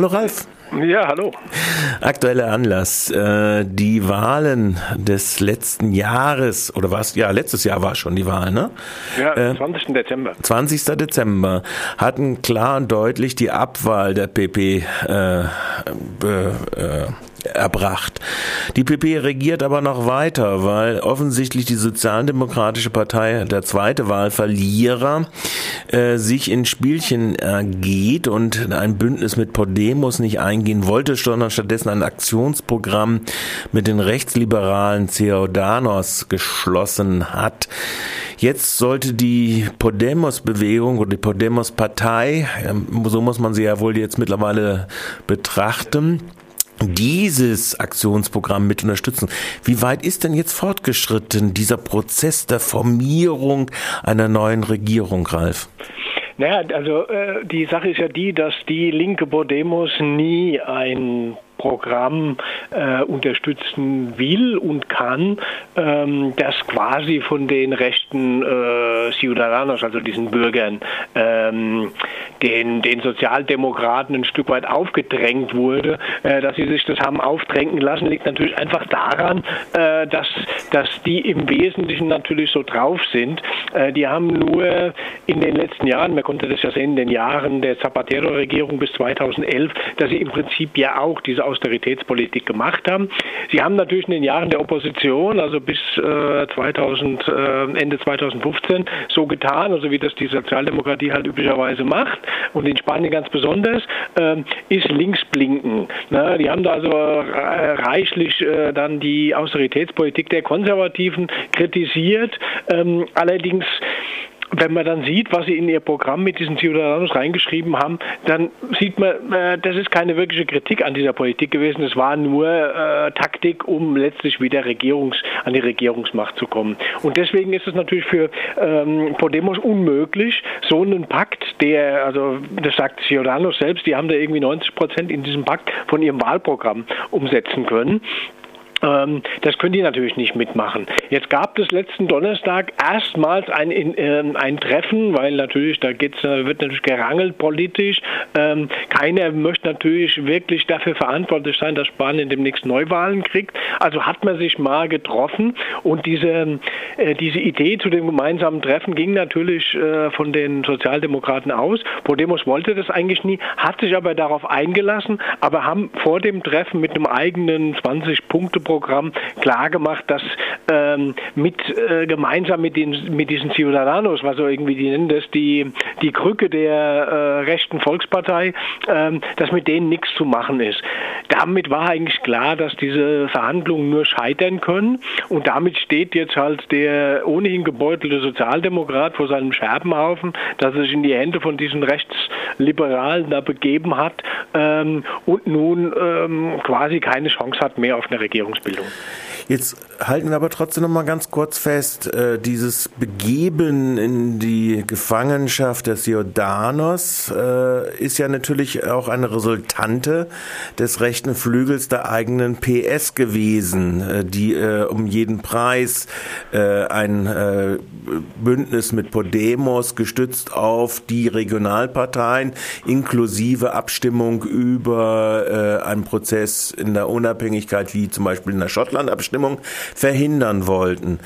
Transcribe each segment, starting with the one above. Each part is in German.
Hallo Ralf. Ja, hallo. Aktueller Anlass. Äh, die Wahlen des letzten Jahres, oder was? Ja, letztes Jahr war schon die Wahl, ne? Ja, äh, 20. Dezember. 20. Dezember hatten klar und deutlich die Abwahl der PP äh, äh, erbracht. Die PP regiert aber noch weiter, weil offensichtlich die Sozialdemokratische Partei, der zweite Wahlverlierer, äh, sich in Spielchen ergeht und ein Bündnis mit Podemos nicht eingehen wollte, sondern stattdessen ein Aktionsprogramm mit den rechtsliberalen Ciudadanos geschlossen hat. Jetzt sollte die Podemos-Bewegung oder die Podemos-Partei, ähm, so muss man sie ja wohl jetzt mittlerweile betrachten, dieses Aktionsprogramm mit unterstützen. Wie weit ist denn jetzt fortgeschritten dieser Prozess der Formierung einer neuen Regierung, Ralf? Naja, also äh, die Sache ist ja die, dass die linke Podemos nie ein Programm äh, unterstützen will und kann, ähm, das quasi von den rechten äh, Ciudadanos, also diesen Bürgern, ähm, den, den Sozialdemokraten ein Stück weit aufgedrängt wurde. Äh, dass sie sich das haben aufdrängen lassen, liegt natürlich einfach daran, äh, dass, dass die im Wesentlichen natürlich so drauf sind. Äh, die haben nur in den letzten Jahren, man konnte das ja sehen, in den Jahren der Zapatero-Regierung bis 2011, dass sie im Prinzip ja auch diese Austeritätspolitik gemacht haben. Sie haben natürlich in den Jahren der Opposition, also bis äh, 2000, äh, Ende 2015, so getan, also wie das die Sozialdemokratie halt üblicherweise macht und in Spanien ganz besonders, äh, ist Linksblinken. Na, die haben da also äh, reichlich äh, dann die Austeritätspolitik der Konservativen kritisiert. Ähm, allerdings wenn man dann sieht, was sie in ihr Programm mit diesen Ciudadanos reingeschrieben haben, dann sieht man, äh, das ist keine wirkliche Kritik an dieser Politik gewesen. Es war nur äh, Taktik, um letztlich wieder Regierungs, an die Regierungsmacht zu kommen. Und deswegen ist es natürlich für ähm, Podemos unmöglich, so einen Pakt, der, also das sagt Ciudadanos selbst, die haben da irgendwie 90 Prozent in diesem Pakt von ihrem Wahlprogramm umsetzen können. Ähm, das können die natürlich nicht mitmachen. Jetzt gab es letzten Donnerstag erstmals ein, äh, ein Treffen, weil natürlich da geht's, wird natürlich gerangelt politisch. Ähm, keiner möchte natürlich wirklich dafür verantwortlich sein, dass Spanien demnächst Neuwahlen kriegt. Also hat man sich mal getroffen und diese, äh, diese Idee zu dem gemeinsamen Treffen ging natürlich äh, von den Sozialdemokraten aus. Podemos wollte das eigentlich nie, hat sich aber darauf eingelassen, aber haben vor dem Treffen mit einem eigenen 20 Punkte Programm klargemacht, dass ähm, mit äh, gemeinsam mit den mit diesen Ciudadanos, was so irgendwie die nennen das, die die Krücke der äh, rechten Volkspartei, ähm, dass mit denen nichts zu machen ist. Damit war eigentlich klar, dass diese Verhandlungen nur scheitern können und damit steht jetzt halt der ohnehin gebeutelte Sozialdemokrat vor seinem Scherbenhaufen, dass er sich in die Hände von diesen Rechtsliberalen da begeben hat ähm, und nun ähm, quasi keine Chance hat mehr auf eine Regierung. Jetzt halten wir aber trotzdem noch mal ganz kurz fest, äh, dieses Begeben in die Gefangenschaft der Ciudadanos äh, ist ja natürlich auch eine Resultante des rechten Flügels der eigenen PS gewesen, äh, die äh, um jeden Preis äh, ein äh, Bündnis mit Podemos gestützt auf die Regionalparteien inklusive Abstimmung über einen Prozess in der Unabhängigkeit wie zum Beispiel in der Schottland-Abstimmung Abstimmung verhindern wollten.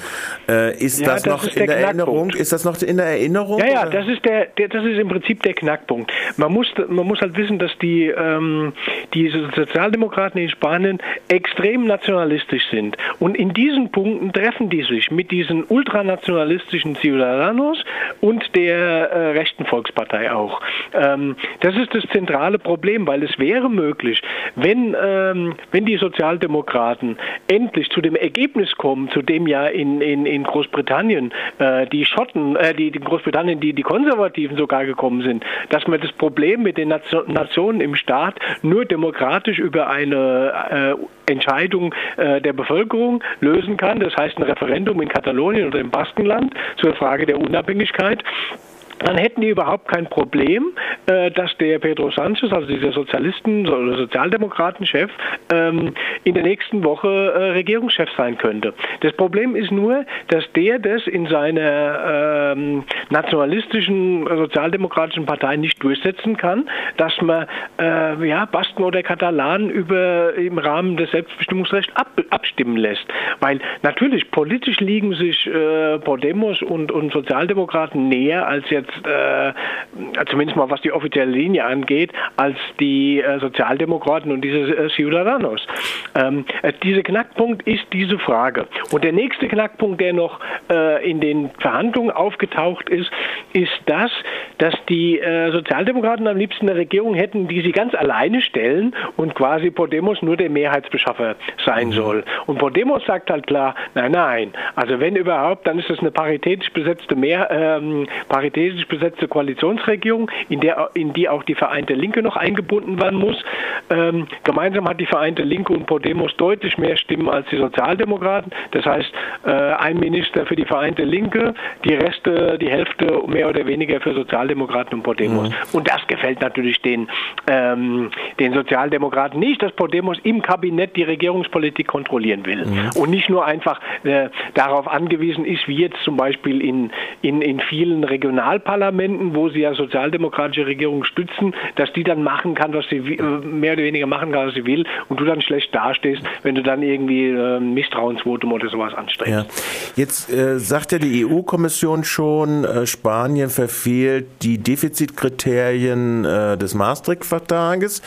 Äh, ist ja, das, das, noch ist in der, der Erinnerung? Ist das noch in der Erinnerung? Ja, ja, das ist der, der, das ist im Prinzip der Knackpunkt. Man muss, man muss halt wissen, dass die ähm, diese Sozialdemokraten in Spanien extrem nationalistisch sind und in diesen Punkten treffen die sich mit diesen ultranationalistischen Ciudadanos und der äh, rechten Volkspartei auch. Ähm, das ist das zentrale Problem, weil es wäre möglich, wenn ähm, wenn die Sozialdemokraten endlich zu dem Ergebnis kommen, zu dem ja in, in, in Großbritannien äh, die Schotten, äh, die, die Großbritannien, die, die Konservativen sogar gekommen sind, dass man das Problem mit den Nationen im Staat nur demokratisch über eine äh, Entscheidung äh, der Bevölkerung lösen kann. Das heißt ein Referendum in Katalonien oder im Baskenland zur Frage der Unabhängigkeit dann hätten die überhaupt kein Problem, äh, dass der Pedro Sanchez, also dieser Sozialisten- oder Sozialdemokratenchef, ähm, in der nächsten Woche äh, Regierungschef sein könnte. Das Problem ist nur, dass der das in seiner ähm, nationalistischen sozialdemokratischen Partei nicht durchsetzen kann, dass man äh, ja, Basken oder Katalanen über, im Rahmen des Selbstbestimmungsrechts ab, abstimmen lässt. Weil natürlich politisch liegen sich Podemos und, und Sozialdemokraten näher als jetzt äh, zumindest mal was die offizielle Linie angeht, als die äh, Sozialdemokraten und diese äh, Ciudadanos. Ähm, äh, dieser Knackpunkt ist diese Frage. Und der nächste Knackpunkt, der noch äh, in den Verhandlungen aufgetaucht ist, ist das, dass die äh, Sozialdemokraten am liebsten eine Regierung hätten, die sie ganz alleine stellen und quasi Podemos nur der Mehrheitsbeschaffer sein mhm. soll. Und Podemos sagt halt klar, nein, nein, also wenn überhaupt, dann ist das eine paritätisch besetzte Mehr, ähm, paritätisch besetzte Koalitionsregierung, in, der, in die auch die Vereinte Linke noch eingebunden werden muss. Ähm, gemeinsam hat die Vereinte Linke und Podemos deutlich mehr Stimmen als die Sozialdemokraten. Das heißt, äh, ein Minister für die Vereinte Linke, die Reste, die Hälfte mehr oder weniger für Sozialdemokraten und Podemos. Mhm. Und das gefällt natürlich den, ähm, den Sozialdemokraten nicht, dass Podemos im Kabinett die Regierungspolitik kontrollieren will mhm. und nicht nur einfach äh, darauf angewiesen ist, wie jetzt zum Beispiel in, in, in vielen Regionalparlamenten, wo sie ja sozialdemokratische Regierungen stützen, dass die dann machen kann, was sie äh, mehr oder weniger machen kann, was sie will und du dann schlecht dastehst, wenn du dann irgendwie äh, ein Misstrauensvotum oder sowas anstrebst. Ja. Jetzt äh, sagt ja die EU-Kommission schon, äh, Spanien verfehlt die Defizitkriterien äh, des Maastricht-Vertrages.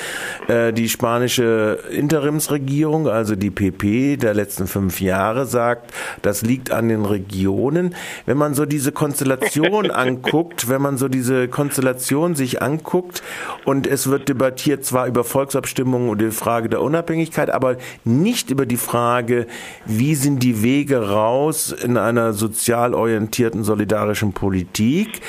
Äh, die spanische Interimsregierung, also die PP der letzten fünf Jahre, sagt, das liegt an den Regionen. Wenn man so diese Konstellation anguckt, wenn man so diese Konstellation sich anguckt und es wird debattiert zwar über Volksabstimmungen und die Frage der Unabhängigkeit, aber nicht über die Frage, wie sind die Wege raus in einer sozial orientierten solidarischen Politik,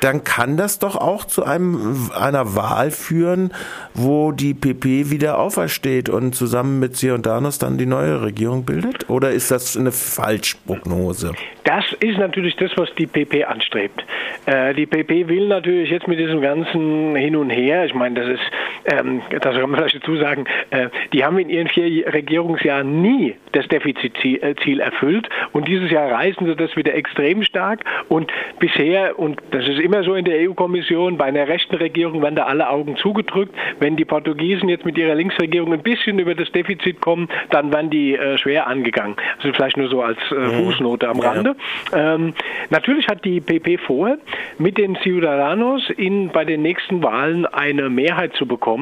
dann kann das doch auch zu einem, einer Wahl führen, wo die PP wieder aufersteht und zusammen mit Ciudadanos dann die neue Regierung bildet? Oder ist das eine Falschprognose? Das ist natürlich das, was die PP anstrebt. Äh, die PP will natürlich jetzt mit diesem ganzen Hin und Her, ich meine, das ist, ähm, das kann man vielleicht dazu sagen, äh, die haben in ihren vier Regierungsjahren nie das Defizitziel äh, erfüllt und dieses Jahr reißen sie das wieder extrem stark und bisher, und das ist immer so in der EU-Kommission, bei einer rechten Regierung werden da alle Augen zugedrückt. Wenn die Portugiesen jetzt mit ihrer Linksregierung ein bisschen über das Defizit kommen, dann werden die äh, schwer angegangen. Also vielleicht nur so als äh, mhm. Fußnote am Rande. Ähm, natürlich hat die PP vor, mit den Ciudadanos in, bei den nächsten Wahlen eine Mehrheit zu bekommen.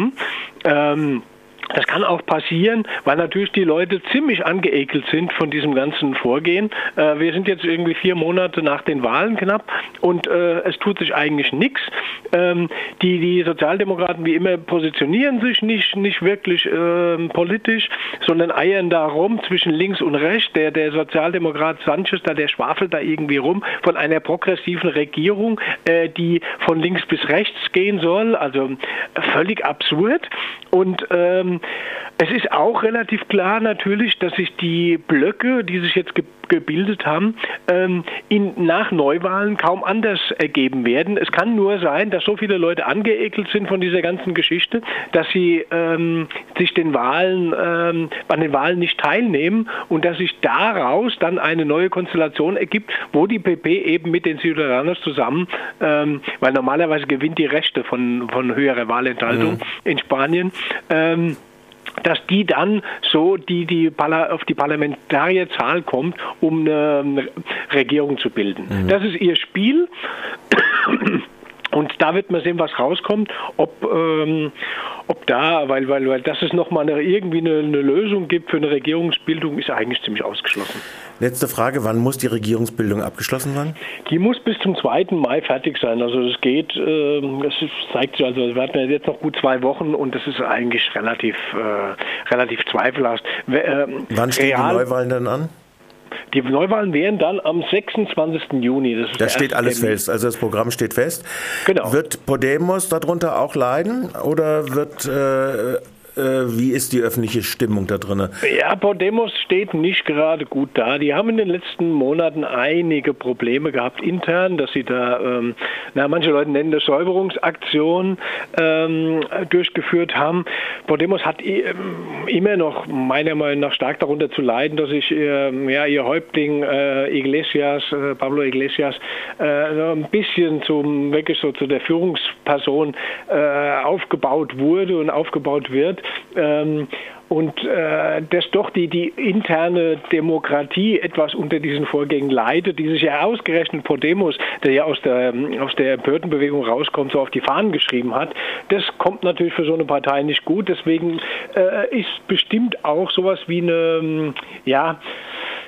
Ähm, das kann auch passieren, weil natürlich die Leute ziemlich angeekelt sind von diesem ganzen Vorgehen. Äh, wir sind jetzt irgendwie vier Monate nach den Wahlen knapp und äh, es tut sich eigentlich nichts. Ähm, die, die Sozialdemokraten wie immer positionieren sich nicht, nicht wirklich äh, politisch, sondern eiern da rum zwischen links und rechts. Der, der Sozialdemokrat Sanchez, da, der schwafelt da irgendwie rum von einer progressiven Regierung, äh, die von links bis rechts gehen soll. Also völlig absurd. Und ähm, es ist auch relativ klar natürlich, dass sich die Blöcke, die sich jetzt ge gebildet haben, ähm, in, nach Neuwahlen kaum anders ergeben werden. Es kann nur sein, dass so viele Leute angeekelt sind von dieser ganzen Geschichte, dass sie ähm, sich den Wahlen, ähm, an den Wahlen nicht teilnehmen und dass sich daraus dann eine neue Konstellation ergibt, wo die PP eben mit den Ciudadanos zusammen, ähm, weil normalerweise gewinnt die Rechte von, von höherer Wahlenthaltung mhm. in Spanien, ähm, dass die dann so die, die auf die Parlamentarierzahl kommt, um eine Regierung zu bilden. Mhm. Das ist ihr Spiel. Und da wird man sehen, was rauskommt, ob, ähm, ob da, weil, weil, weil dass es nochmal eine, irgendwie eine, eine, Lösung gibt für eine Regierungsbildung, ist eigentlich ziemlich ausgeschlossen. Letzte Frage, wann muss die Regierungsbildung abgeschlossen sein? Die muss bis zum 2. Mai fertig sein. Also es geht, äh, es zeigt sich, also wir hatten jetzt noch gut zwei Wochen und das ist eigentlich relativ, äh, relativ zweifelhaft. Äh, Wann stehen die Neuwahlen dann an? Die Neuwahlen wären dann am 26. Juni. Das, das steht alles Termin. fest. Also das Programm steht fest. Genau. Wird Podemos darunter auch leiden oder wird äh, wie ist die öffentliche Stimmung da drin? Ja, Podemos steht nicht gerade gut da. Die haben in den letzten Monaten einige Probleme gehabt intern, dass sie da, ähm, na, manche Leute nennen das Säuberungsaktion ähm, durchgeführt haben. Podemos hat ähm, immer noch meiner Meinung nach stark darunter zu leiden, dass sich äh, ja, ihr Häuptling äh, Iglesias, äh, Pablo Iglesias, äh, ein bisschen zum wirklich so zu der Führungsperson äh, aufgebaut wurde und aufgebaut wird. Ähm, und äh, dass doch die, die interne Demokratie etwas unter diesen Vorgängen leidet, die sich ja ausgerechnet Podemos, der ja aus der, aus der Empörtenbewegung rauskommt, so auf die Fahnen geschrieben hat, das kommt natürlich für so eine Partei nicht gut. Deswegen äh, ist bestimmt auch sowas wie eine, ja,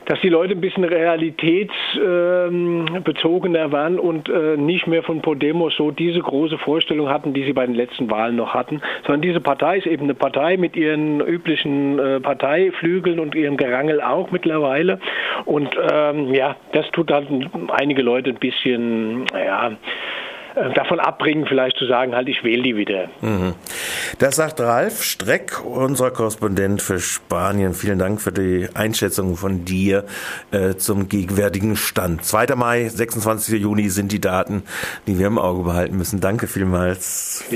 dass die Leute ein bisschen realitätsbezogener waren und äh, nicht mehr von Podemos so diese große Vorstellung hatten, die sie bei den letzten Wahlen noch hatten, sondern diese Partei ist eben eine Partei mit ihren üblichen äh, Parteiflügeln und ihrem Gerangel auch mittlerweile. Und ähm, ja, das tut halt einige Leute ein bisschen, ja, davon abbringen, vielleicht zu sagen, halt, ich wähle die wieder. Mhm. Das sagt Ralf Streck, unser Korrespondent für Spanien. Vielen Dank für die Einschätzung von dir äh, zum gegenwärtigen Stand. 2. Mai, 26. Juni sind die Daten, die wir im Auge behalten müssen. Danke vielmals. Ja.